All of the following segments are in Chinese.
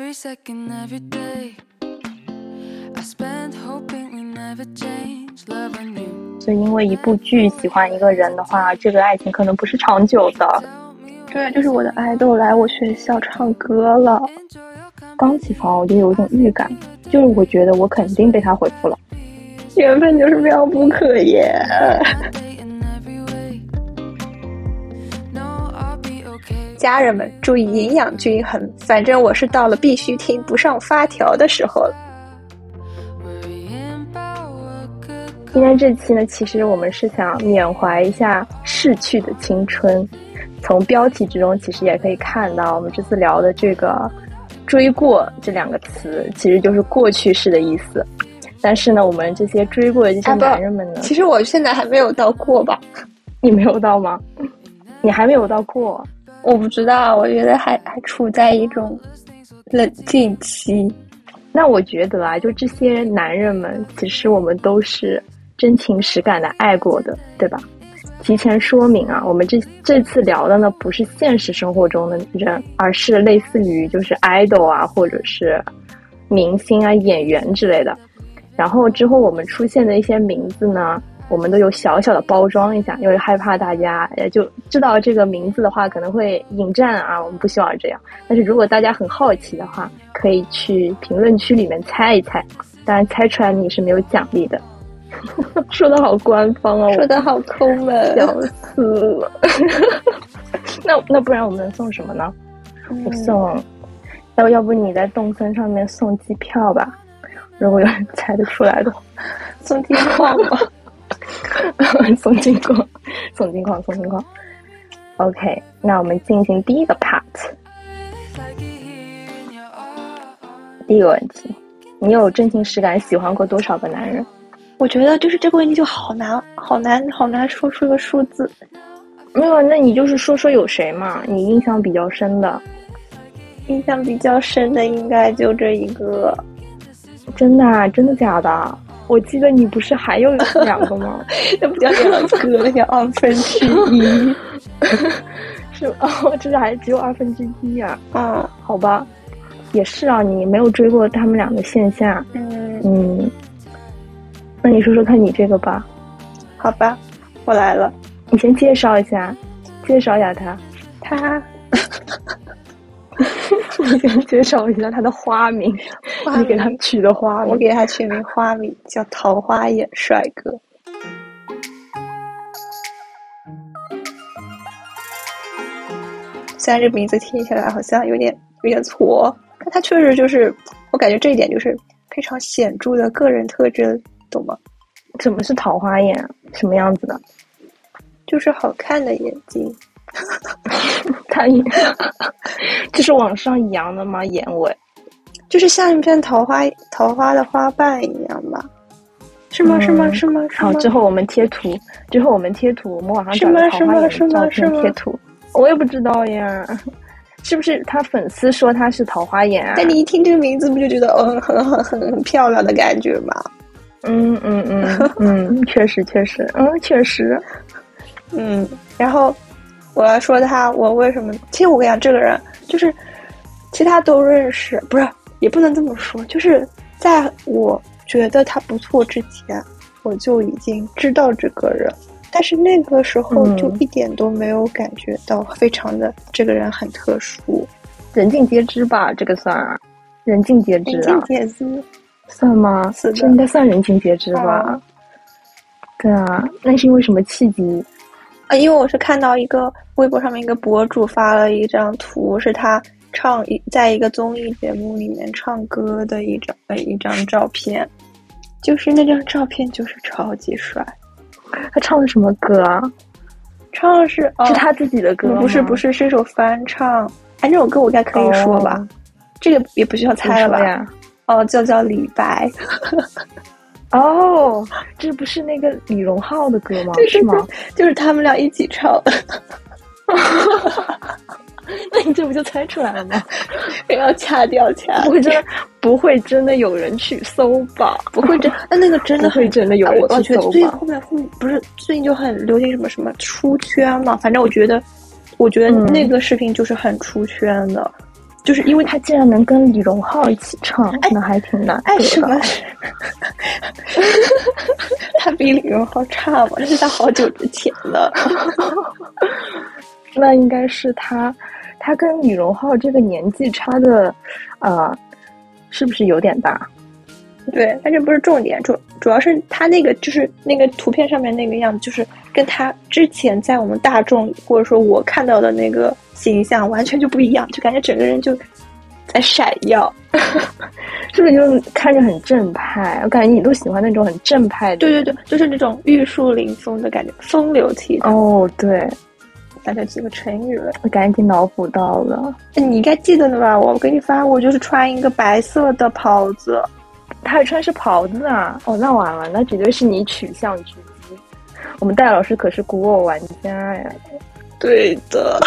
every second, every day. I spend hoping we never change loving you. 所以，因为一部剧喜欢一个人的话，这个爱情可能不是长久的。对，就是我的爱豆来我学校唱歌了。刚起床我就有一种预感，就是我觉得我肯定被他回复了。缘分就是妙不可言。家人们注意营养均衡，反正我是到了必须听不上发条的时候了。今天这期呢，其实我们是想缅怀一下逝去的青春。从标题之中，其实也可以看到，我们这次聊的这个“追过”这两个词，其实就是过去式的意思。但是呢，我们这些追过的这些男人们呢，其实我现在还没有到过吧，你没有到吗？你还没有到过。我不知道，我觉得还还处在一种冷静期。那我觉得啊，就这些男人们，其实我们都是真情实感的爱过的，对吧？提前说明啊，我们这这次聊的呢，不是现实生活中的人，而是类似于就是 idol 啊，或者是明星啊、演员之类的。然后之后我们出现的一些名字呢，我们都有小小的包装一下，因为害怕大家呃就知道这个名字的话，可能会引战啊，我们不希望这样。但是如果大家很好奇的话，可以去评论区里面猜一猜，当然猜出来你是没有奖励的。说的好官方哦，说的好抠门，笑死了。那那不然我们能送什么呢？我送，要要不你在动森上面送机票吧？如果有人猜得出来的话，送机票吧。送金矿，送金矿，送金矿。OK，那我们进行第一个 part。第一个问题，你有真情实感喜欢过多少个男人？我觉得就是这个问题就好难，好难，好难说出一个数字。没有，那你就是说说有谁嘛？你印象比较深的，印象比较深的应该就这一个，真的啊、真的假的？我记得你不是还有 两个吗？那不叫两个，那叫二分之一。是哦，这是还只有二分之一啊？嗯好吧，也是啊，你没有追过他们俩的线下，嗯，嗯，那你说说看你这个吧，好吧，我来了。你先介绍一下，介绍一下他，他 你先介绍一下他的花名，花 你给他取的花名。我给他取名花名叫桃花眼帅哥。虽然这名字听起来好像有点有点挫，但他确实就是，我感觉这一点就是非常显著的个人特征，懂吗？什么是桃花眼？什么样子的？就是好看的眼睛，他眼，这是往上扬的吗？眼尾？就是像一片桃花桃花的花瓣一样吧？是吗？嗯是吗？是吗？好，吗？之后我们贴图，之后我们贴图，我们网上找是吗个桃花眼的是吗照是吗片贴图。我也不知道呀，是不是他粉丝说他是桃花眼啊？但你一听这个名字，不就觉得嗯很很很很漂亮的感觉吗？嗯嗯嗯嗯，确实确实，嗯确实，嗯，然后我要说他，我为什么？其实我跟你讲，这个人就是其他都认识，不是也不能这么说，就是在我觉得他不错之前，我就已经知道这个人，但是那个时候嗯就一点都没有感觉到非常的这个人很特殊，人尽皆知吧，这个算啊人尽皆知人尽啊，皆知。算吗？是的这应该算人尽皆知吧？啊对啊，那是因为什么契机？啊，因为我是看到一个微博上面一个博主发了一张图，是他唱一在一个综艺节目里面唱歌的一张呃一张照片，就是那张照片就是超级帅，他唱的什么歌啊？唱的是哦是他自己的歌吗？不是不是是一首翻唱，哎那首歌我应该可以说吧，哦这个也不需要猜了吧？呀？哦，叫叫李白，哦，这不是那个李荣浩的歌吗？对对是吗？就是他们俩一起唱的，那你这不就猜出来了吗？要掐掉掐不会真的不会真的有人去搜吧？不会真，那那个真的会真的有人去搜吧？觉得最近后面后面不是最近就很流行什么什么出圈嘛，反正我觉得，我觉得嗯那个视频就是很出圈的，就是因为他竟然能跟李荣浩一起唱，那还挺难哎，什么的。？他比李荣浩差吗？那是他好久之前的。那应该是他，他跟李荣浩这个年纪差的，呃，是不是有点大？对，但这不是重点，主主要是他那个就是那个图片上面那个样子，就是跟他之前在我们大众或者说我看到的那个形象完全就不一样，就感觉整个人就在闪耀。是不是就看着很正派？我感觉你都喜欢那种很正派的。对对对，就是那种玉树临风的感觉，风流倜傥。哦，对，想起几个成语了，我赶紧脑补到了。哎你应该记得的吧？我给你发我，就是穿一个白色的袍子，他还穿是袍子啊！哦，那完了，那绝对是你取向之一。我们戴老师可是古偶玩家呀。对的。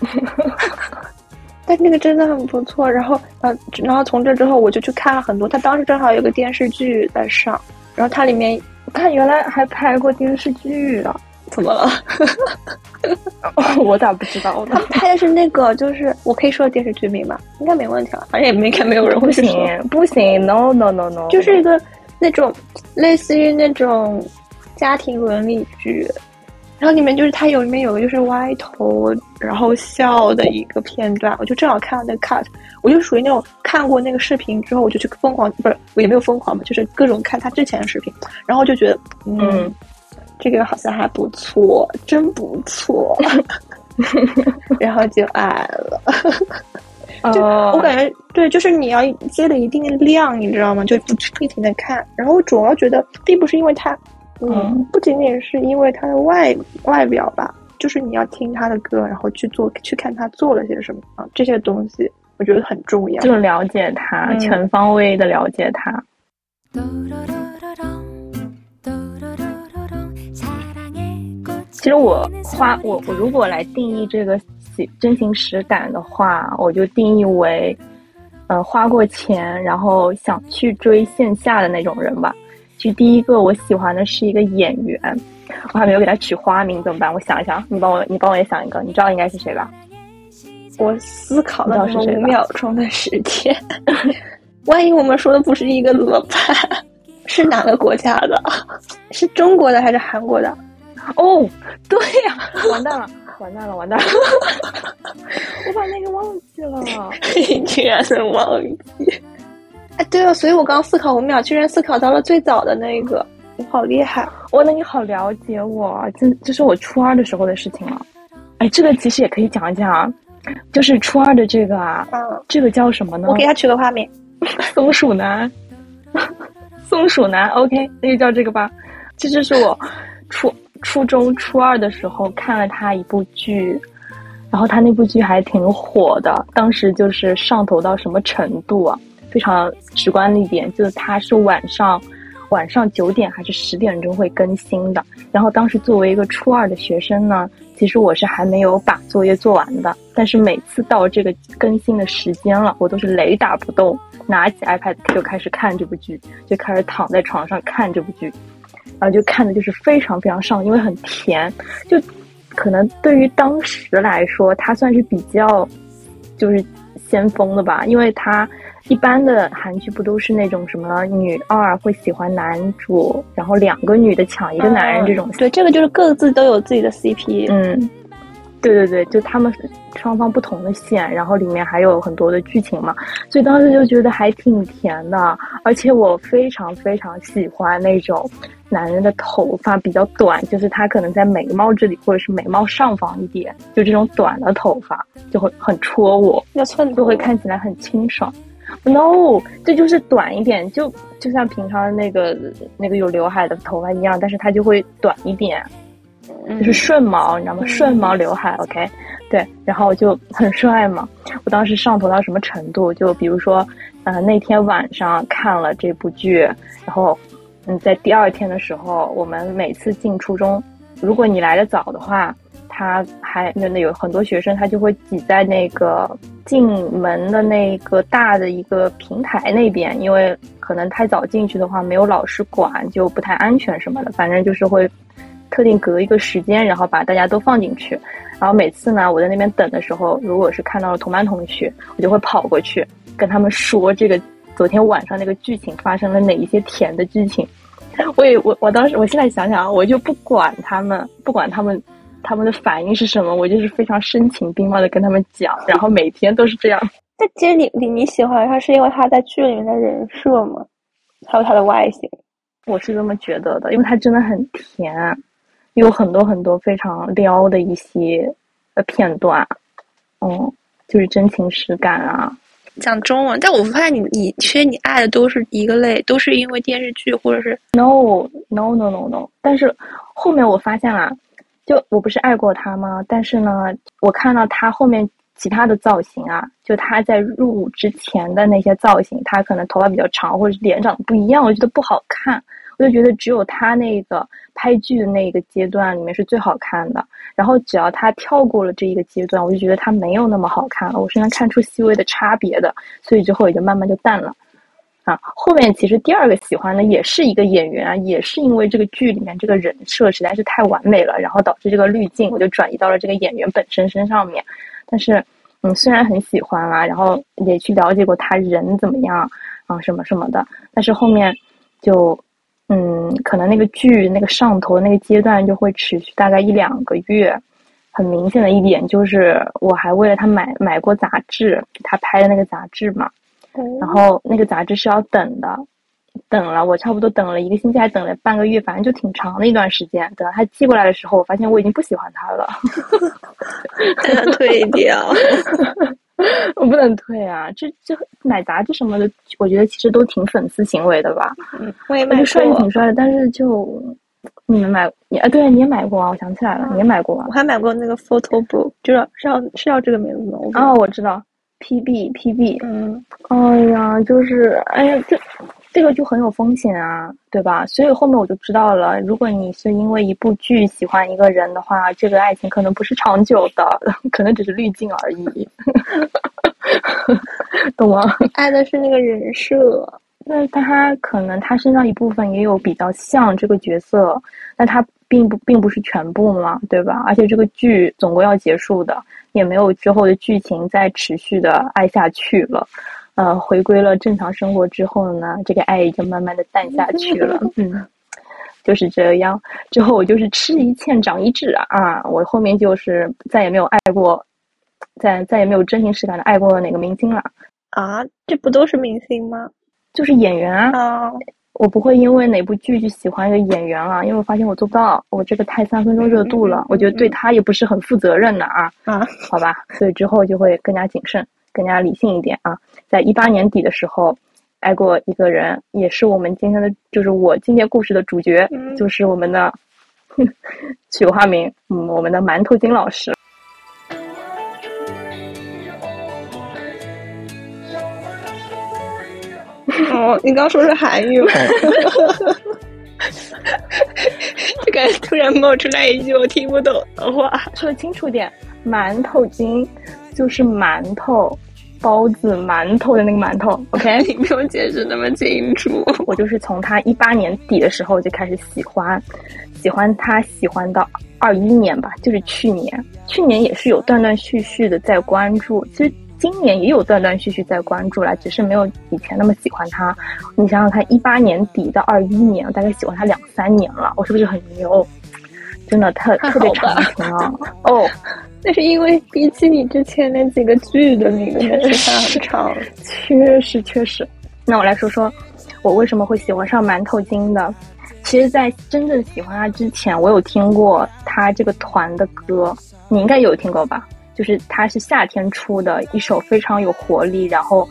但那个真的很不错，然后呃，然后从这之后我就去看了很多，他当时正好有个电视剧在上，然后它里面我看原来还拍过电视剧啊！怎么了？哦，我咋不知道呢？拍的是那个，就是我可以说电视剧名吗，应该没问题了，反正也没看没有人会去说，行不行，no no no no，就是一个那种类似于那种家庭伦理剧，然后里面就是他有里面有个就是歪头然后笑的一个片段，我就正好看到那个 cut，我就属于那种看过那个视频之后我就去疯狂，不是我也没有疯狂嘛，就是各种看他之前的视频，然后就觉得嗯。嗯这个好像还不错，真不错，然后就爱了。就哦，我感觉对，就是你要接了一定的量，你知道吗？就不不停的看。然后我主要觉得，并不是因为他，嗯，嗯不仅仅是因为他的外外表吧，就是你要听他的歌，然后去做去看他做了些什么啊，这些东西我觉得很重要。就了解他，嗯全方位的了解他。사 其实我花我我如果来定义这个喜真情实感的话，我就定义为，呃，花过钱然后想去追线下的那种人吧。其实第一个我喜欢的是一个演员，我还没有给他取花名，怎么办？我想一想，你帮我你帮我也想一个，你知道应该是谁吧？我思考了五秒钟的时间，万一我们说的不是一个怎么办？是哪个国家的？是中国的还是韩国的？哦，对呀、完蛋了，完蛋了，完蛋了，我把那个忘记了。你 居然能忘记？哎，对了，所以我刚思考五秒，居然思考到了最早的那个，你好厉害！哇，那你好了解我啊，这这是我初二的时候的事情了。哎，这个其实也可以讲一讲啊，就是初二的这个啊，嗯，这个叫什么呢？我给他取个花名，松鼠男，松鼠男，OK，那就叫这个吧。其实是我初初中初二的时候看了他一部剧，然后他那部剧还挺火的，当时就是上头到什么程度啊？非常直观的一点就是他是晚上晚上九点还是十点钟会更新的。然后当时作为一个初二的学生呢，其实我是还没有把作业做完的，但是每次到这个更新的时间了，我都是雷打不动，拿起 iPad 就开始看这部剧，就开始躺在床上看这部剧，然后就看的就是非常非常上，因为很甜，就可能对于当时来说，它算是比较就是先锋的吧，因为它一般的韩剧不都是那种什么女二会喜欢男主，然后两个女的抢一个男人这种嗯对，这个就是各自都有自己的 CP。嗯，对对对，就他们双方不同的线，然后里面还有很多的剧情嘛，所以当时就觉得还挺甜的，而且我非常非常喜欢那种男人的头发比较短，就是他可能在眉毛这里或者是眉毛上方一点，就这种短的头发就会很戳我，要寸头就会看起来很清爽。No，这就是短一点，就就像平常那个那个有刘海的头发一样，但是它就会短一点。嗯就是顺毛，你知道吗？嗯顺毛刘海，OK，对，然后就很帅嘛。我当时上头到什么程度？就比如说，呃，那天晚上看了这部剧，然后，嗯，在第二天的时候，我们每次进初中，如果你来的早的话，他还那那有很多学生，他就会挤在那个进门的那个大的一个平台那边，因为可能太早进去的话，没有老师管，就不太安全什么的，反正就是会特定隔一个时间，然后把大家都放进去。然后每次呢，我在那边等的时候，如果是看到了同班同学，我就会跑过去跟他们说这个昨天晚上那个剧情发生了哪一些甜的剧情。我也我我当时我现在想想，我就不管他们，不管他们他们的反应是什么，我就是非常深情并茂的跟他们讲，然后每天都是这样。但其实你你你喜欢他是因为他在剧里面的人设吗？还有他的外形？我是这么觉得的，因为他真的很甜，有很多很多非常撩的一些呃片段，嗯，就是真情实感啊。讲中文，但我发现你你其实你爱的都是一个类，都是因为电视剧或者是 no no no no no。但是后面我发现了，就我不是爱过他吗？但是呢，我看到他后面其他的造型啊，就他在入伍之前的那些造型，他可能头发比较长，或者是脸长得不一样，我觉得不好看。我就觉得只有他那个拍剧的那个阶段里面是最好看的，然后只要他跳过了这一个阶段，我就觉得他没有那么好看了。我是能看出细微的差别的，所以之后也就慢慢就淡了。啊，后面其实第二个喜欢的也是一个演员啊，也是因为这个剧里面这个人设实在是太完美了，然后导致这个滤镜我就转移到了这个演员本身身上面。但是，嗯，虽然很喜欢啦，然后也去了解过他人怎么样啊，什么什么的，但是后面就。嗯，可能那个剧那个上头那个阶段就会持续大概一两个月。很明显的一点就是，我还为了他买买过杂志，他拍的那个杂志嘛。然后那个杂志是要等的，等了我差不多等了一个星期，还等了半个月，反正就挺长的一段时间。等到他寄过来的时候，我发现我已经不喜欢他了，退掉。我不能退啊！这这买杂志什么的，我觉得其实都挺粉丝行为的吧。嗯，我也买过。帅是挺帅的，但是就你们买你啊？对，你也买过啊！我想起来了，你也买过啊。我还买过那个 photo book，就是是要是要这个名字吗？哦，我知道，PB PB。嗯。哎呀，就是哎呀，这。这个就很有风险啊，对吧？所以后面我就知道了，如果你是因为一部剧喜欢一个人的话，这个爱情可能不是长久的，可能只是滤镜而已，懂吗？爱的是那个人设，那他可能他身上一部分也有比较像这个角色，但他并不并不是全部嘛，对吧？而且这个剧总归要结束的，也没有之后的剧情再持续的爱下去了。呃，回归了正常生活之后呢，这个爱也就慢慢的淡下去了。嗯，就是这样。之后我就是吃一堑长一智啊啊！我后面就是再也没有爱过，再再也没有真情实感的爱过哪个明星了。啊，这不都是明星吗？就是演员啊。我不会因为哪部剧就喜欢一个演员了，因为我发现我做不到，我这个太三分钟热度了，我觉得对他也不是很负责任的啊。啊，好吧，所以之后就会更加谨慎。更加理性一点啊！在一八年底的时候，爱过一个人，也是我们今天的，就是我今天故事的主角，就是我们的取化名，嗯，我们的馒头金老师。哦，你刚说是韩语吗？就感觉突然冒出来一句我听不懂的话，说清楚点，馒头金就是馒头。包子、馒头的那个馒头，OK，你没有解释那么清楚。我就是从他一八年底的时候就开始喜欢，喜欢他，喜欢到二一年吧，就是去年。去年也是有断断续续的在关注，其实今年也有断断续续在关注了，只是没有以前那么喜欢他。你想想他，一八年底到二一年，大概喜欢他两三年了，我是不是很牛？真的特特别长情啊！哦。那是因为比起你之前那几个剧的那个时间很长，确实确实。那我来说说，我为什么会喜欢上馒头精的。其实，在真正喜欢他之前，我有听过他这个团的歌，你应该有听过吧？就是他是夏天出的一首非常有活力，然后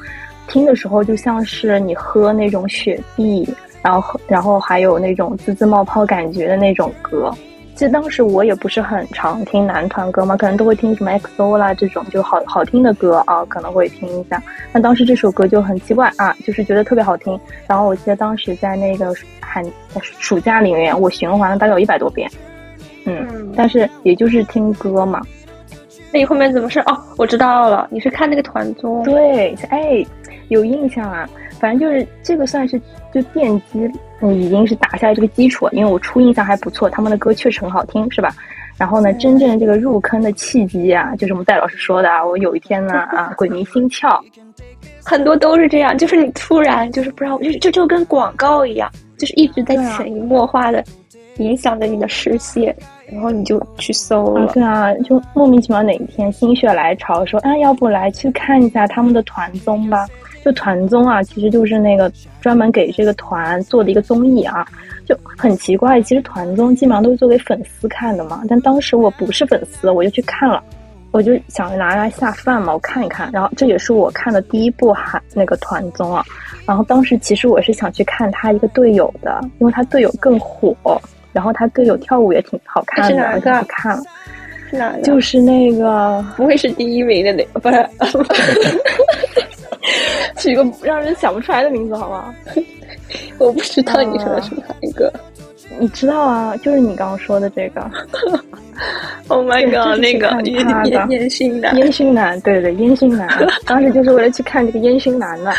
听的时候就像是你喝那种雪碧，然后然后还有那种滋滋冒泡感觉的那种歌。其实当时我也不是很常听男团歌嘛，可能都会听什么 XO 啦这种就好好听的歌啊，可能会听一下。但当时这首歌就很奇怪啊，就是觉得特别好听。然后我记得当时在那个寒暑假里面，我循环了大概有一百多遍。嗯，但是也就是听歌嘛。那你后面怎么是？哦，我知道了，你是看那个团综。对，哎。有印象啊。反正就是这个算是就奠基，嗯，已经是打下来这个基础。因为我初印象还不错，他们的歌确实很好听，是吧？然后呢，真正这个入坑的契机啊，就是我们戴老师说的啊，我有一天呢啊，鬼迷心窍，很多都是这样，就是你突然就是不知道，就就就跟广告一样，就是一直在潜移默化的影响着你的视线，然后你就去搜了。对啊，就莫名其妙哪一天心血来潮说，啊，要不来去看一下他们的团综吧。就团综啊，其实就是那个专门给这个团做的一个综艺啊，就很奇怪。其实团综基本上都是做给粉丝看的嘛，但当时我不是粉丝，我就去看了，我就想拿来下饭嘛，我看一看。然后这也是我看的第一部韩那个团综啊。然后当时其实我是想去看他一个队友的，因为他队友更火，然后他队友跳舞也挺好看的，我就去看了。是哪个？就是那个，不会是第一名的那不是。取个让人想不出来的名字，好不好？我不知道你说的是哪一个。你知道啊，就是你刚刚说的这个。Oh my god！那个烟烟熏男，烟熏男，对对，烟熏男。当时就是为了去看这个烟熏男的，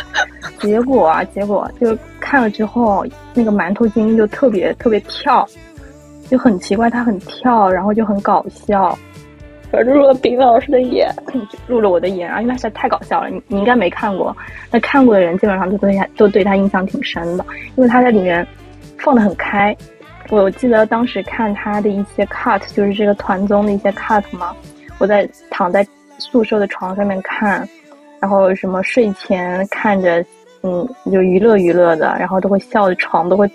结果啊，结果就看了之后，那个馒头精就特别特别跳，就很奇怪，他很跳，然后就很搞笑。入了冰老师的眼，入了我的眼啊！因为实在太搞笑了，你你应该没看过，那看过的人基本上都对他都对他印象挺深的，因为他在里面放的很开。我记得当时看他的一些 cut，就是这个团综的一些 cut 嘛，我在躺在宿舍的床上面看，然后什么睡前看着，嗯，就娱乐娱乐的，然后都会笑的床都会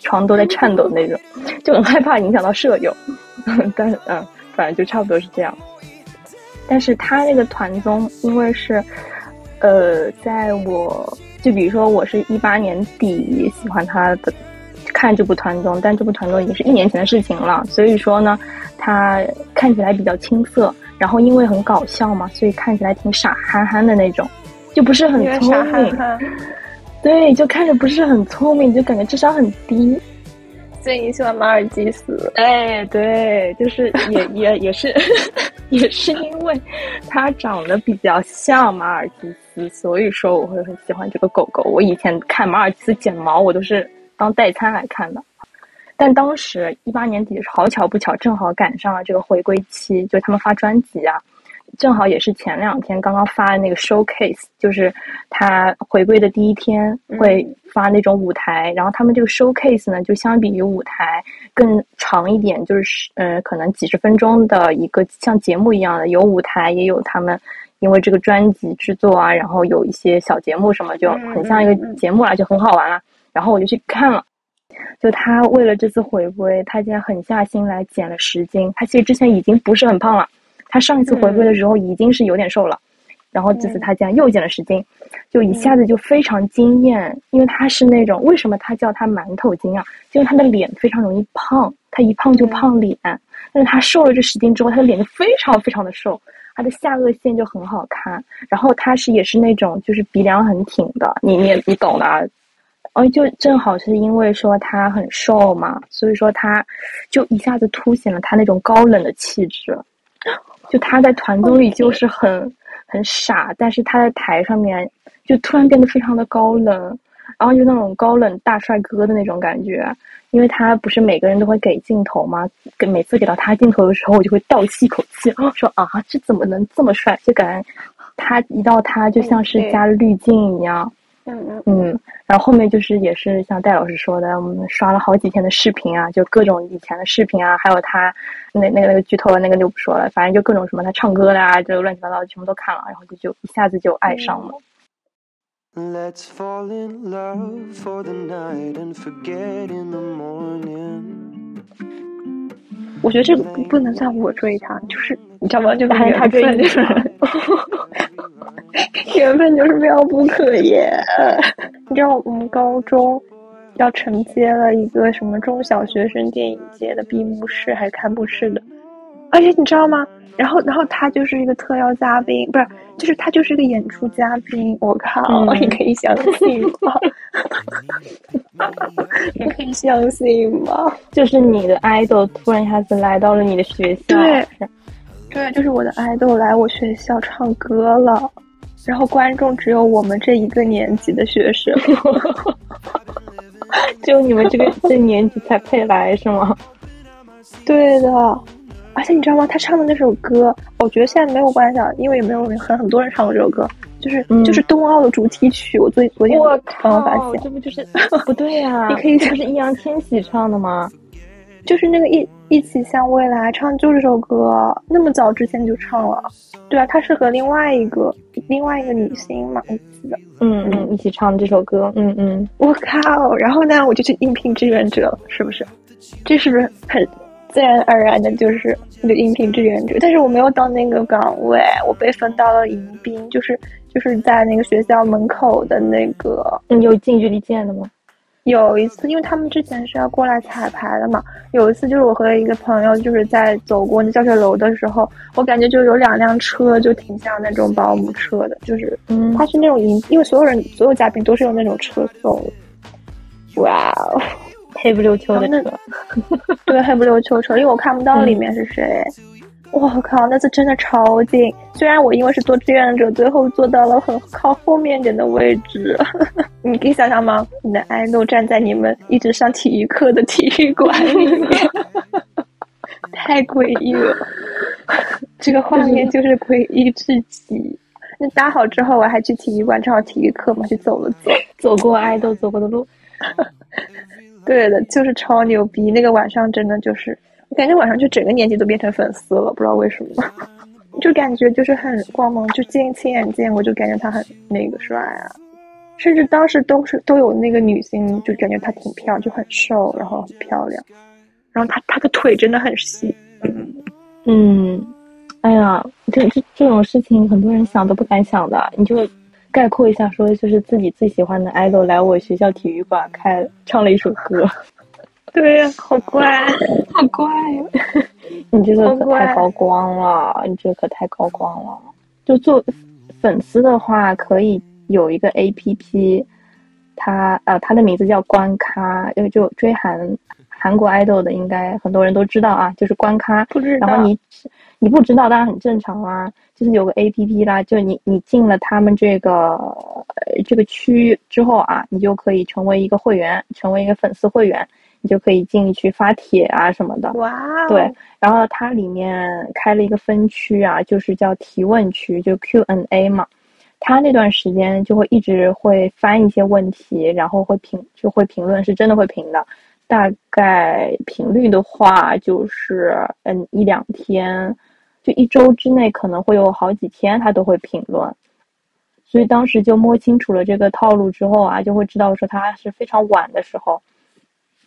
床都在颤抖的那种，就很害怕影响到舍友，但是嗯。反正就差不多是这样，但是他那个团综，因为是，呃，在我就比如说我是一八年底喜欢他的，看这部团综，但这部团综已经是一年前的事情了，所以说呢，他看起来比较青涩，然后因为很搞笑嘛，所以看起来挺傻憨憨的那种，就不是很聪明，对，就看着不是很聪明，就感觉智商很低。所以你喜欢马尔济斯？哎，对，就是 也也也是，也是因为它长得比较像马尔济斯，所以说我会很喜欢这个狗狗。我以前看马尔济斯剪毛，我都是当代餐来看的。但当时一八年底，好巧不巧，正好赶上了这个回归期，就他们发专辑啊。正好也是前两天刚刚发的那个 showcase，就是他回归的第一天会发那种舞台，然后他们这个 showcase 呢，就相比于舞台更长一点，就是呃可能几十分钟的一个像节目一样的，有舞台也有他们因为这个专辑制作啊，然后有一些小节目什么，就很像一个节目啦，就很好玩啦。然后我就去看了，就他为了这次回归，他竟然狠下心来减了十斤，他其实之前已经不是很胖了。他上一次回归的时候已经是有点瘦了，然后这次他竟然又减了十斤，就一下子就非常惊艳。因为他是那种为什么他叫他馒头精啊？因为他的脸非常容易胖，他一胖就胖脸。但是他瘦了这十斤之后，他的脸就非常非常的瘦，他的下颚线就很好看。然后他是也是那种就是鼻梁很挺的，你你你懂的。哦，就正好是因为说他很瘦嘛，所以说他就一下子凸显了他那种高冷的气质。就他在团综里就是很很傻，但是他在台上面就突然变得非常的高冷，然后就那种高冷大帅哥的那种感觉。因为他不是每个人都会给镜头吗？给每次给到他镜头的时候，我就会倒吸一口气，说啊，这怎么能这么帅？就感觉他一到他就像是加了滤镜一样。嗯嗯，然后后面就是也是像戴老师说的，我们刷了好几天的视频啊，就各种以前的视频啊，还有他那那个那个剧透的那个就不说了，反正就各种什么他唱歌的啊，就乱七八糟的全部都看了，然后就就一下子就爱上了。我觉得这个不能算我追他，就是你知道吗？就还是他追你。缘分就是妙不可言。你知道我们高中要承接了一个什么中小学生电影节的闭幕式还是开幕式的，而且你知道吗？然后然后他就是一个特邀嘉宾，不是，就是他就是一个演出嘉宾。我靠，你可以相信吗？你可以相信吗？就是你的爱豆突然一下子来到了你的学校，对，对，就是我的爱豆来我学校唱歌了。然后观众只有我们这一个年级的学生，只有你们这个 这年级才配来是吗？对的，而且你知道吗？他唱的那首歌，我觉得现在没有关系，啊，因为也没有人很很多人唱过这首歌，就是、嗯就是冬奥的主题曲。我昨昨天我刚刚发，现，这不就是 不对呀、你可以这不是易烊千玺唱的吗？就是那个一一起向未来唱就这首歌，那么早之前就唱了。对啊，他是和另外一个另外一个女星嘛，我记得。嗯嗯，一起唱这首歌，嗯嗯，我靠！然后呢，我就去应聘志愿者了，是不是？这是不是很自然而然的，就是就应聘志愿者？但是我没有到那个岗位，我被分到了迎宾，就是就是在那个学校门口的那个。你有近距离见的吗？有一次，因为他们之前是要过来彩排的嘛，有一次就是我和一个朋友就是在走过那教学楼的时候，我感觉就有两辆车就挺像那种保姆车的，就是嗯它是那种银，因为所有人所有嘉宾都是用那种车送的。哇哦，黑不溜秋的那车，对，黑不溜秋车，因为我看不到里面是谁。我靠，那次真的超近。虽然我因为是做志愿者，最后坐到了很靠后面点的位置。你可以想象吗？你的爱豆站在你们一直上体育课的体育馆里面，太诡异了。这个画面就是诡异至极。那搭好之后，我还去体育馆，正好体育课嘛，去走了走。走过爱豆走过的路，对的，就是超牛逼。那个晚上真的就是，我感觉晚上就整个年级都变成粉丝了，不知道为什么，就感觉就是很光芒，就见亲眼见过，就感觉他很那个帅啊。甚至当时都是都有那个女星，就感觉她挺漂亮，就很瘦，然后很漂亮，然后她她的腿真的很细。嗯，嗯，哎呀，这这这种事情很多人想都不敢想的，你就概括一下说，就是自己最喜欢的 idol 来我学校体育馆开唱了一首歌，对呀，好乖。好乖，你这个可太高光了，你这个可太高光了。就做粉丝的话，可以有一个 A P P，它呃它的名字叫关咖，因为就追韩韩国 idol 的，应该很多人都知道啊，就是关咖。不知道然后你你不知道，当然很正常啦。就是有个 A P P 啦，就你你进了他们这个呃这个区之后啊，你就可以成为一个会员，成为一个粉丝会员，你就可以进去发帖啊什么的。哇哦，对，然后它里面开了一个分区啊，就是叫提问区，就 Q&A 嘛。他那段时间就会一直会翻一些问题，然后会评就会评论，是真的会评的。大概频率的话，就是嗯一两天，就一周之内可能会有好几天他都会评论。所以当时就摸清楚了这个套路之后啊，就会知道说他是非常晚的时候，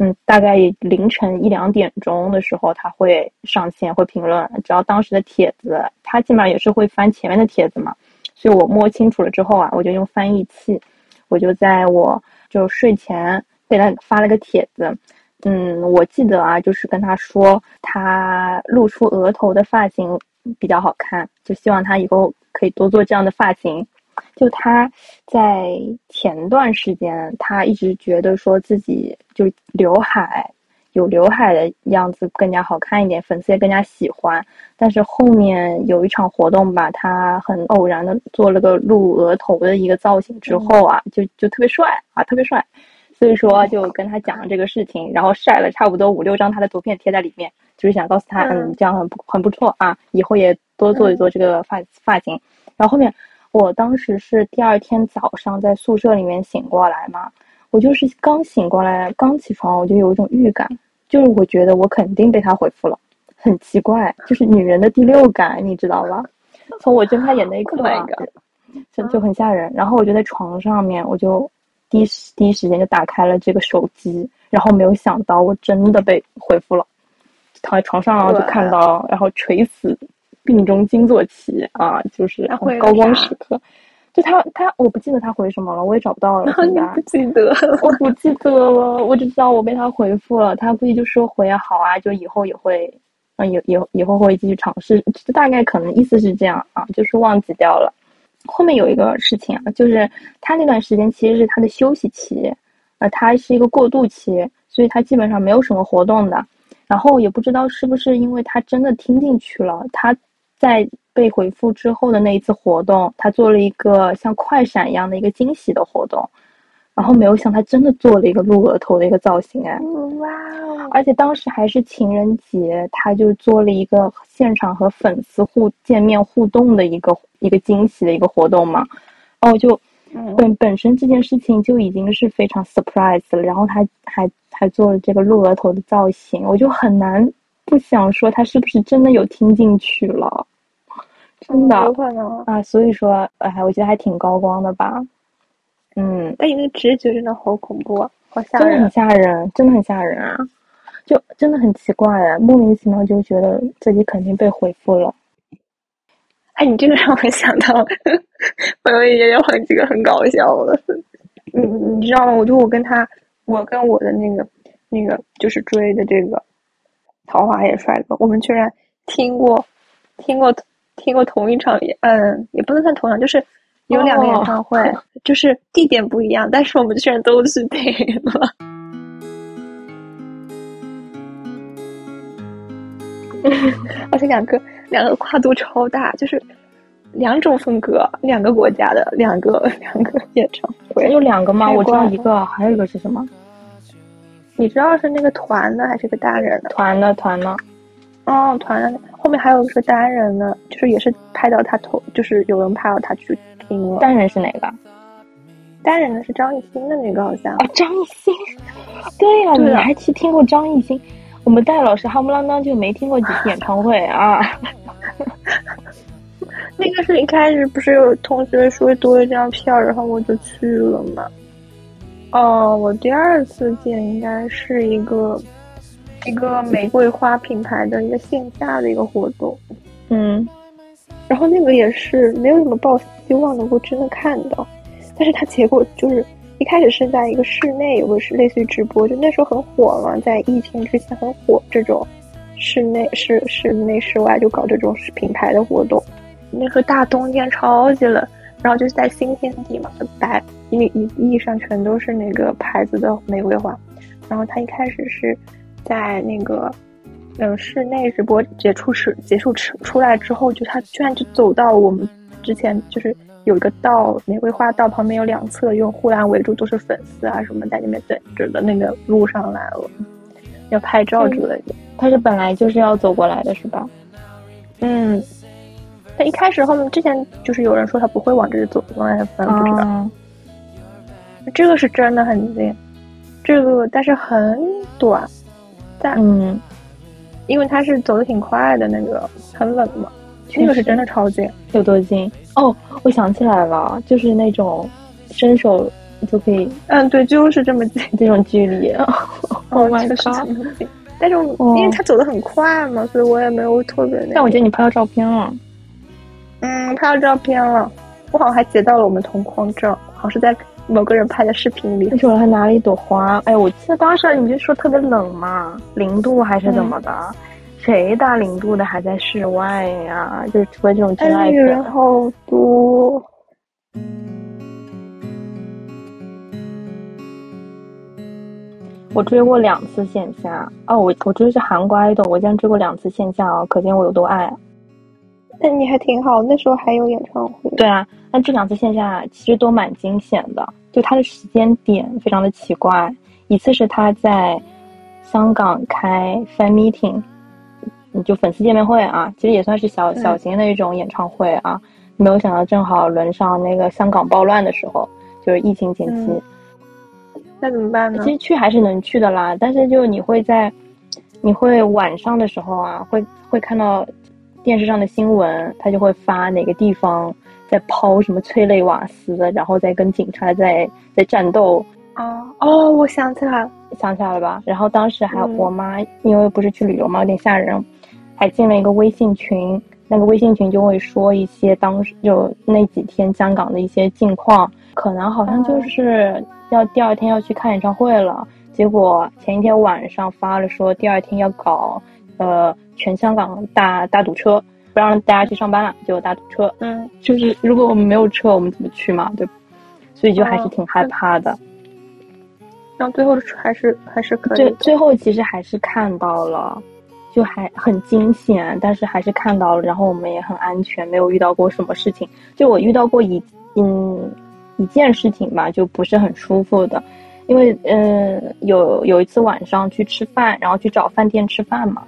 嗯，大概凌晨一两点钟的时候他会上线会评论。只要当时的帖子，他基本上也是会翻前面的帖子嘛。所以我摸清楚了之后啊，我就用翻译器，我就在我就睡前给他发了个帖子。嗯，我记得啊，就是跟他说他露出额头的发型比较好看，就希望他以后可以多做这样的发型。就他在前段时间，他一直觉得说自己就刘海有刘海的样子更加好看一点，粉丝也更加喜欢。但是后面有一场活动吧，他很偶然的做了个露额头的一个造型之后啊，就就特别帅啊，特别帅。所以说就跟他讲了这个事情，然后晒了差不多五六张他的图片贴在里面，就是想告诉他，嗯嗯，这样很不很不错啊，以后也多做一做这个发发型。然后后面我当时是第二天早上在宿舍里面醒过来嘛，我就是刚醒过来，刚起床，我就有一种预感，就是我觉得我肯定被他回复了，很奇怪，就是女人的第六感，你知道吧？从我睁开眼那一刻 Oh 就就很吓人。然后我就在床上面，我就第一时第一时间就打开了这个手机，然后没有想到我真的被回复了，躺在床上然后就看到，然后垂死病中惊坐起啊，就是高光时刻。就他他我不记得他回什么了，我也找不到了。现你不记得？我不记得了，我只知道我被他回复了，他估计就说回啊好啊，就以后也会，嗯，以以以后会继续尝试，这大概可能意思是这样啊，就是忘记掉了。后面有一个事情啊，就是他那段时间其实是他的休息期，呃，他是一个过渡期，所以他基本上没有什么活动的。然后也不知道是不是因为他真的听进去了，他在被回复之后的那一次活动，他做了一个像快闪一样的一个惊喜的活动，然后没有想他真的做了一个鹿额头的一个造型，哎，哇哦！而且当时还是情人节，他就做了一个现场和粉丝互见面互动的一个一个惊喜的一个活动嘛，哦，就嗯本本身这件事情就已经是非常 surprise 了，然后他还还做了这个鹿额头的造型，我就很难不想说他是不是真的有听进去了，真的有可能。啊，所以说，哎，我觉得还挺高光的吧，嗯，但你那个直觉真的好恐怖啊，好吓真的很人。吓人，真的很吓人啊！就真的很奇怪啊，莫名其妙就觉得自己肯定被回复了。哎，你这个让我想到，我有也有好几个很搞笑的。你你你知道吗？我就我跟他，我跟我的那个那个就是追的这个桃花野帅哥，我们居然听过听过听过同一场演，嗯，也不能算同场，就是有两个演唱会，就是地点不一样，但是我们居然都去听 了。而且两个两个跨度超大，就是两种风格，两个国家的两个两个演唱会。有两个吗？我知道一个，还有一个是什么？你知道是那个团的还是个单人的？团的团的。哦，团的后面还有一个单人的，就是也是拍到他头，就是有人拍到他去听了。单人是哪个？单人的是张艺兴的那个好像。啊，张艺兴。对呀、你还去听过张艺兴？我们戴老师夯不啷当就没听过几次演唱会啊。那个是一开始不是有同学说多一张票，然后我就去了嘛。哦，我第二次见应该是一个一个玫瑰花品牌的一个线下的一个活动，嗯，然后那个也是没有什么抱希望能够真的看到，但是它结果就是一开始是在一个室内有个是类似于直播，就那时候很火嘛，在疫情之前很火这种室内室室内室外就搞这种品牌的活动，那时候大冬天超级冷，然后就是在新天地嘛，就白因为一地上全都是那个牌子的玫瑰花，然后他一开始是在那个。嗯，室内直播结束时结束出出来之后，就他居然就走到我们之前就是有一个道玫瑰花道旁边有两侧用护栏围住，都是粉丝啊什么在那边等着的那个路上来了，要拍照之类的。他是本来就是要走过来的，是吧？嗯，但一开始后面之前就是有人说他不会往这里走，我也反正不知道。啊，这个是真的很近，这个但是很短，但嗯，因为他是走的挺快的，那个很冷嘛，那个是真的超近。有多近？哦，我想起来了，就是那种伸手就可以嗯，对，就是这么近。这种距离。Oh my god！这么近。但是哦因为他走的很快嘛，所以我也没有特别那个。但我觉得你拍到照片了。嗯，拍到照片了，我好像还截到了我们同框照，好像是在某个人拍的视频里那。时候还拿了一朵花，哎，我记得当时你就说特别冷嘛，零度还是怎么的？谁大零度的还在室外呀？就是除了这种真哎，爱女人，好多。我追过两次线下。哦，我我追的是韩国爱豆，我竟然追过两次线下哦，可见我有多爱。那你还挺好，那时候还有演唱会。对啊，那这两次线下其实都蛮惊险的，就他的时间点非常的奇怪。一次是他在香港开 fan meeting，嗯就粉丝见面会啊，其实也算是小嗯小型的一种演唱会啊。没有想到正好轮上那个香港暴乱的时候，就是疫情前期。嗯那怎么办呢其？实去还是能去的啦，但是就你会在，你会晚上的时候啊，会会看到电视上的新闻，他就会发哪个地方在抛什么催泪瓦斯，然后再跟警察在在战斗，啊哦，我想起来了。想起来了吧？然后当时还嗯我妈因为不是去旅游嘛，有点吓人，还进了一个微信群，那个微信群就会说一些当时就那几天香港的一些近况，可能好像就是要第二天要去看演唱会了，结果前一天晚上发了说第二天要搞呃全香港大大堵车，不让大家去上班了，就大堵车。嗯，就是如果我们没有车，我们怎么去嘛？对，所以就还是哦挺害怕的。然后最后还是还是可以。最最后其实还是看到了，就还很惊险，但是还是看到了，然后我们也很安全，没有遇到过什么事情。就我遇到过一嗯一件事情吧，就不是很舒服的，因为嗯有有一次晚上去吃饭，然后去找饭店吃饭嘛，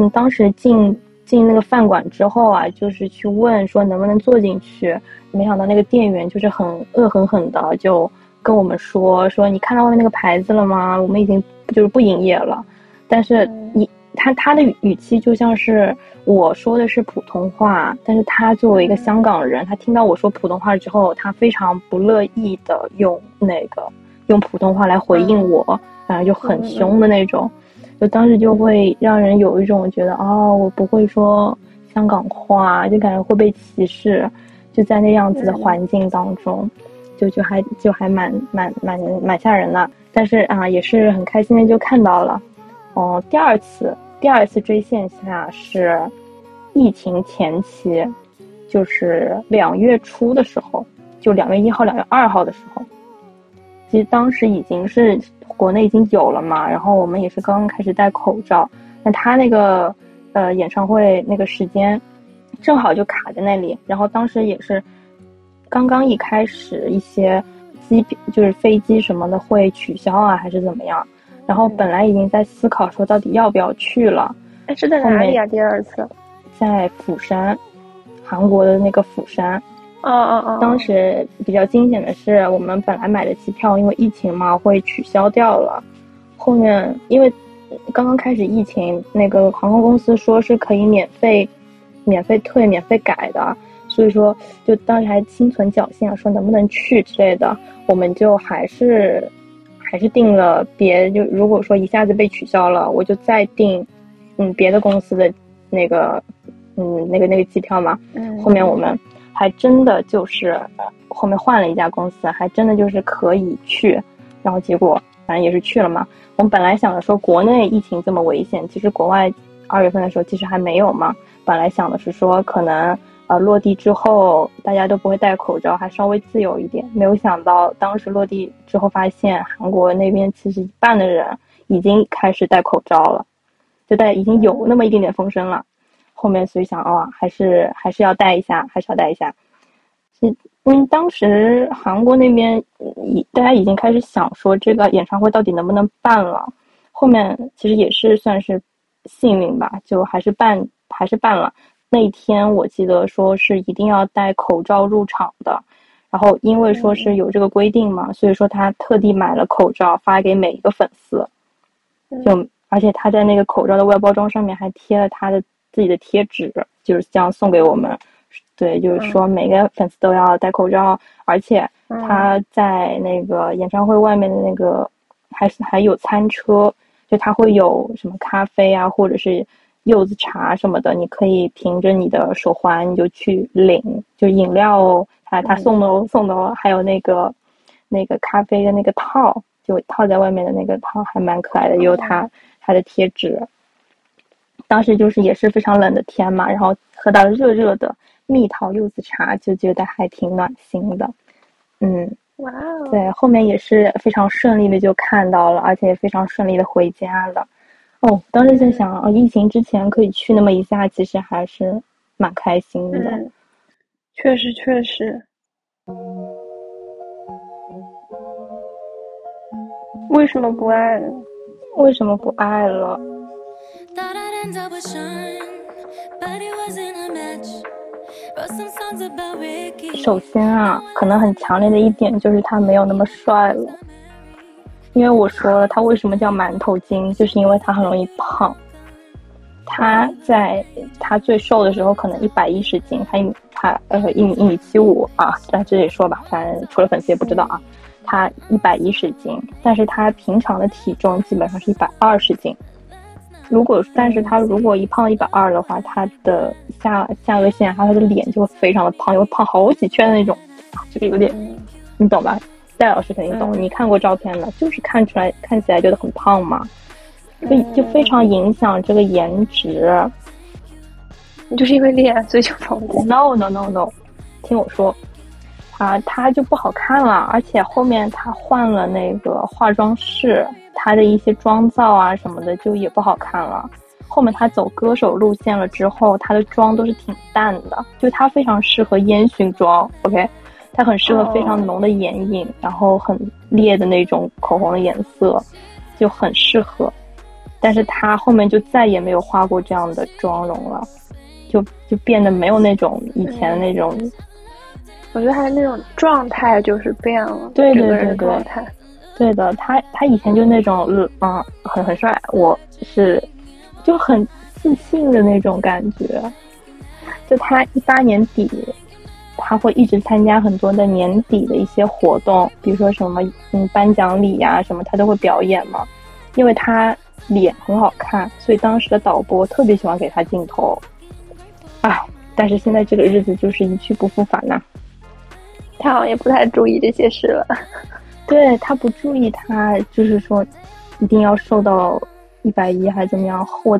嗯当时进进那个饭馆之后啊，就是去问说能不能坐进去，没想到那个店员就是很恶狠狠的就跟我们说说你看到外面那个牌子了吗？我们已经就是不营业了，但是你。他他的语气就像是我说的是普通话，但是他作为一个香港人，他听到我说普通话之后，他非常不乐意的用那个用普通话来回应我，反正就很凶的那种，就当时就会让人有一种觉得哦，我不会说香港话，就感觉会被歧视，就在那样子的环境当中，就就还就还蛮蛮蛮蛮吓人的，但是啊，也是很开心的就看到了。哦，第二次，第二次追线下是疫情前期，就是两月初的时候，就两月一号、两月二号的时候。其实当时已经是国内已经有了嘛，然后我们也是刚刚开始戴口罩。那他那个呃演唱会那个时间正好就卡在那里，然后当时也是刚刚一开始一些机就是飞机什么的会取消啊，还是怎么样？然后本来已经在思考说到底要不要去了，哎，是在哪里啊？第二次，在釜山，韩国的那个釜山。哦哦哦！当时比较惊险的是，我们本来买的机票因为疫情嘛会取消掉了，后面因为刚刚开始疫情，那个航空公司说是可以免费、免费退、免费改的，所以说就当时还心存侥幸啊，说能不能去之类的，我们就还是。还是订了别就如果说一下子被取消了，我就再订，嗯，别的公司的那个，嗯，那个那个机票嘛。嗯。后面我们还真的就是后面换了一家公司，还真的就是可以去，然后结果反正也是去了嘛。我们本来想着说国内疫情这么危险，其实国外二月份的时候其实还没有嘛。本来想的是说可能。呃，落地之后大家都不会戴口罩，还稍微自由一点。没有想到当时落地之后，发现韩国那边其实一半的人已经开始戴口罩了，就戴已经有那么一点点风声了。后面所以想，哦，还是还是要戴一下，还是要戴一下。嗯嗯，当时韩国那边已大家已经开始想说这个演唱会到底能不能办了。后面其实也是算是幸运吧，就还是办还是办了。那一天我记得说是一定要戴口罩入场的，然后因为说是有这个规定嘛，所以说他特地买了口罩发给每一个粉丝，就而且他在那个口罩的外包装上面还贴了他的自己的贴纸，就是这样送给我们。对，就是说每个粉丝都要戴口罩，而且他在那个演唱会外面的那个还还有餐车，就他会有什么咖啡啊，或者是。柚子茶什么的，你可以凭着你的手环，你就去领，就饮料，他他送的送的，还有那个那个咖啡的那个套，就套在外面的那个套，还蛮可爱的，有他他的贴纸。当时就是也是非常冷的天嘛，然后喝到热热的蜜桃柚子茶，就觉得还挺暖心的。嗯，哇哦，对，后面也是非常顺利的就看到了，而且也非常顺利的回家了。哦，当时在想啊，疫情之前可以去那么一下，其实还是蛮开心的。确实，确实。为什么不爱了？为什么不爱了？首先啊，可能很强烈的一点就是他没有那么帅了。因为我说了，他为什么叫馒头精，就是因为他很容易胖。他在他最瘦的时候可能一百一十斤，他一他呃一米一米七五啊，在这里说吧，反正除了粉丝也不知道啊。他一百一十斤，但是他平常的体重基本上是一百二十斤。如果但是他如果一胖一百二的话，他的下下颚线还有他的脸就会非常的胖，就会胖好几圈的那种，这个有点，你懂吧？戴老师肯定懂，你看过照片的，就是看出来看起来觉得很胖嘛，就就非常影响这个颜值。你就是因为脸所以就胖？No No No No，听我说，他他就不好看了，而且后面他换了那个化妆室，他的一些妆造啊什么的就也不好看了。后面他走歌手路线了之后，他的妆都是挺淡的，就他非常适合烟熏妆，OK，他很适合非常浓的眼影，然后很烈的那种口红的颜色，就很适合。但是他后面就再也没有画过这样的妆容了，就就变得没有那种以前的那种。我觉得他的那种状态就是变了，对对对对，态。对的，他他以前就那种嗯很很帅，我是就很自信的那种感觉。就他一八年底，他会一直参加很多的年底的一些活动，比如说什么嗯颁奖礼呀什么，他都会表演嘛。因为他脸很好看，所以当时的导播特别喜欢给他镜头。唉，但是现在这个日子就是一去不复返呐。他好像也不太注意这些事了。对他不注意，他就是说，一定要瘦到一百一还是怎么样？我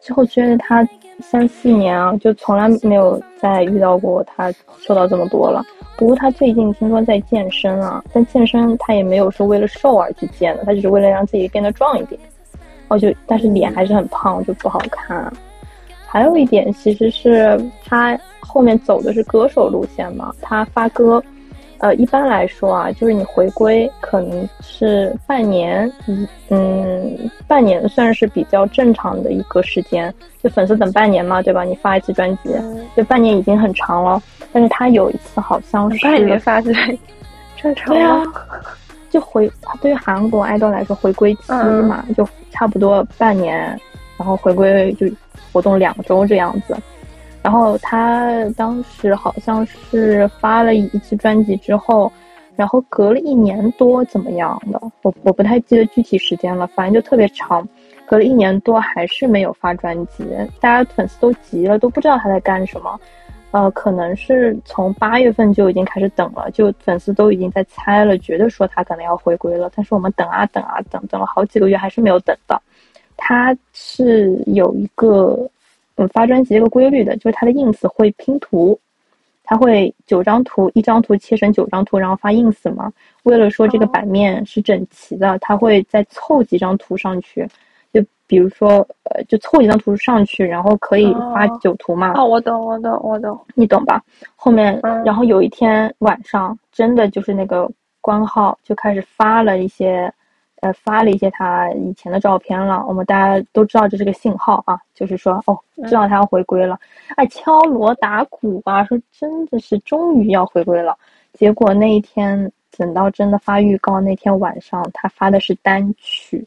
最后觉得他三四年啊，就从来没有再遇到过他瘦到这么多了。不过他最近听说在健身啊，但健身他也没有说为了瘦而去健的，他只是为了让自己变得壮一点。哦，就但是脸还是很胖，就不好看。还有一点，其实是他后面走的是歌手路线嘛，他发歌。呃，一般来说啊，就是你回归可能是半年，嗯，半年算是比较正常的一个时间。就粉丝等半年嘛，对吧？你发一次专辑，就半年已经很长了。但是他有一次好像是半年发对，正常对啊，就回他对于韩国爱豆来说，回归期嘛，就差不多半年，然后回归就活动两周这样子。然后他当时好像是发了一次专辑之后，然后隔了一年多怎么样的，我我不太记得具体时间了，反正就特别长，隔了一年多还是没有发专辑，大家粉丝都急了，都不知道他在干什么，呃，可能是从八月份就已经开始等了，就粉丝都已经在猜了，觉得说他可能要回归了，但是我们等啊等啊等，等了好几个月还是没有等到，他是有一个。嗯，发专辑一个规律的，就是他的 ins 会拼图，他会九张图，一张图切成九张图，然后发 ins 嘛。为了说这个版面是整齐的，他会再凑几张图上去，就比如说，呃，就凑几张图上去，然后可以发九图嘛。哦，我懂，我懂，我懂，你懂吧？后面，然后有一天晚上，真的就是那个官号就开始发了一些。呃，发了一些他以前的照片了，我们大家都知道这是个信号啊，就是说哦，知道他要回归了，哎，敲锣打鼓啊，说真的是终于要回归了。结果那一天等到真的发预告那天晚上，他发的是单曲，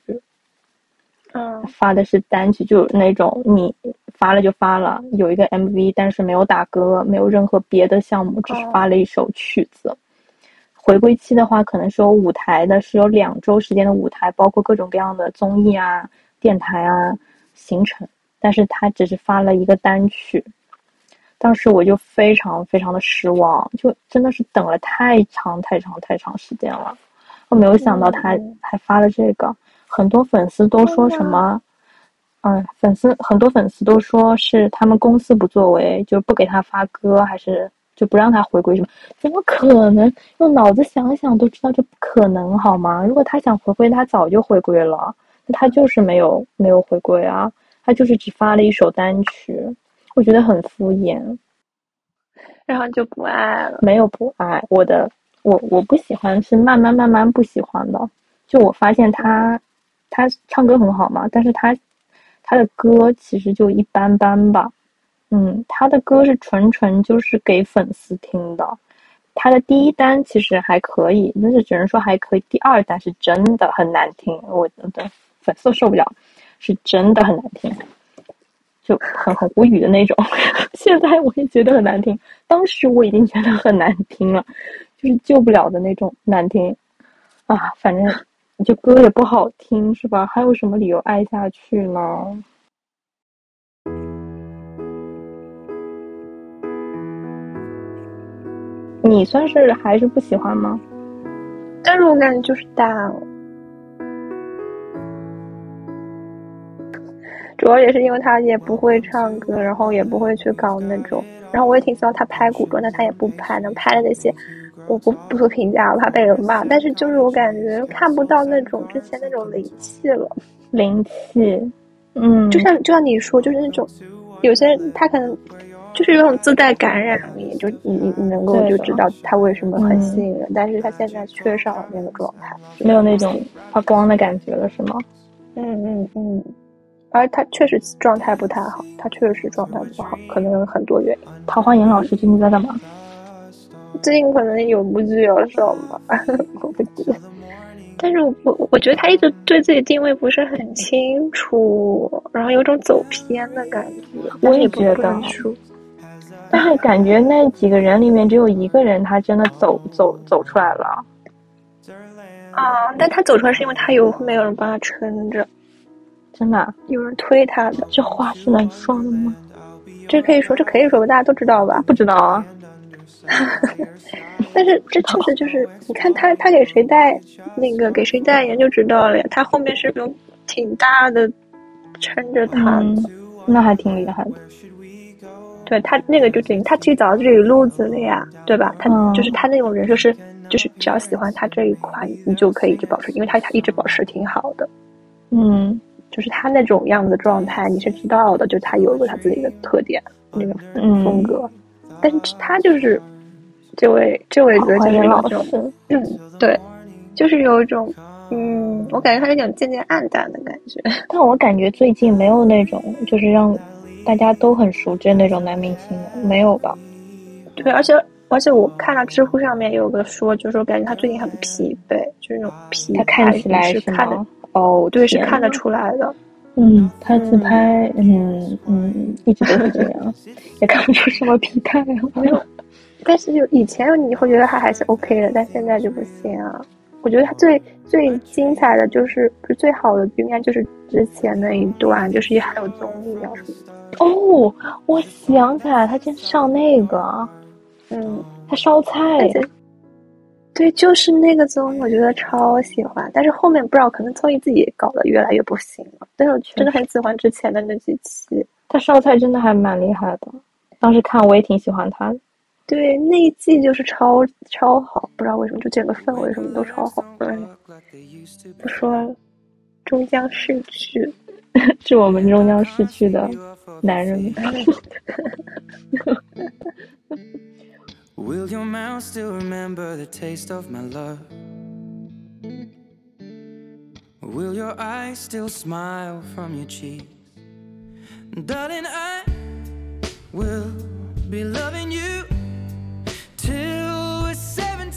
嗯，发的是单曲，就那种你发了就发了，有一个 MV，但是没有打歌，没有任何别的项目，只是发了一首曲子。回归期的话，可能是有舞台的，是有两周时间的舞台，包括各种各样的综艺啊、电台啊行程。但是他只是发了一个单曲，当时我就非常非常的失望，就真的是等了太长太长太长时间了。我没有想到他还发了这个，很多粉丝都说什么，嗯，粉丝很多粉丝都说是他们公司不作为，就不给他发歌，还是。就不让他回归什么？怎么可能？用脑子想想都知道这不可能，好吗？如果他想回归，他早就回归了。那他就是没有没有回归啊，他就是只发了一首单曲，我觉得很敷衍。然后就不爱了？没有不爱，我的我我不喜欢是慢慢慢慢不喜欢的。就我发现他他唱歌很好嘛，但是他他的歌其实就一般般吧。嗯，他的歌是纯纯就是给粉丝听的。他的第一单其实还可以，但是只能说还可以。第二单是真的很难听，我的粉丝受不了，是真的很难听，就很很无语的那种。现在我也觉得很难听，当时我已经觉得很难听了，就是救不了的那种难听啊。反正就歌也不好听，是吧？还有什么理由爱下去呢？你算是还是不喜欢吗？但是我感觉就是大了，主要也是因为他也不会唱歌，然后也不会去搞那种，然后我也挺希望他拍古装，但他也不拍，能拍的那些我不不做评价，我怕被人骂。但是就是我感觉看不到那种之前那种灵气了，灵气，嗯，就像就像你说，就是那种有些人他可能就是有种自带感染力，就你你你能够就知道他为什么很嗯吸引人，但是他现在缺少了那个状态，没有那种发光的感觉了，是吗？嗯嗯嗯，而他确实状态不太好，他确实状态不好，可能有很多原因。桃花影老师最近在干嘛？最近可能有部剧要上吧，我不记得。但是我我我觉得他一直对自己定位不是很清楚，然后有种走偏的感觉。我也不觉得但是感觉那几个人里面只有一个人他真的走走走出来了。啊，但他走出来是因为他有后面有人帮他撑着，真的啊、有人推他的。这话是能说的吗？这可以说，这可以说吧，大家都知道吧？不知道啊。但是这确实就是，你看他他给谁代那个给谁代言就知道了呀。他后面是有挺大的撑着他的。嗯，那还挺厉害的。对他那个就等于他自己找到这里路子了呀，对吧？他、嗯。就是他那种人，设是就是只要喜欢他这一款，你就可以一直保持，因为他他一直保持得挺好的，嗯。就是他那种样子状态你是知道的，就他有一个他自己的特点那个风嗯，格，但是他就是这位这位桃哥就是老有一种师，嗯对，就是有一种嗯，我感觉他有点渐渐暗淡的感觉。但我感觉最近没有那种就是让大家都很熟知那种男明星的，没有吧？对，而且而且我看到知乎上面有个说，就是说感觉他最近很疲惫，就是那种疲他看态起来是是看？哦，对，是看得出来的。嗯，他自拍，嗯嗯，一直都是这样，也看不出什么疲态啊。但是就以前你会觉得他还是 OK 的，但现在就不行啊。我觉得他最最精彩的就是不是最好的，应该就是之前那一段，就是也还有综艺啊什么的。哦，我想起来，他竟然上那个，嗯，他烧菜对，就是那个综艺，我觉得超喜欢。但是后面不知道，可能综艺自己搞得越来越不行了。但是我真的很喜欢之前的那几期。他烧菜真的还蛮厉害的。当时看我也挺喜欢他的。对，那一季就是超超好，不知道为什么，就整个氛围什么都超好。嗯，不说了，终将逝去。是我们终将逝去的男人们。Will your mouth still remember the taste of my love? Will your eyes still smile from your cheeks? Darling, I will be loving you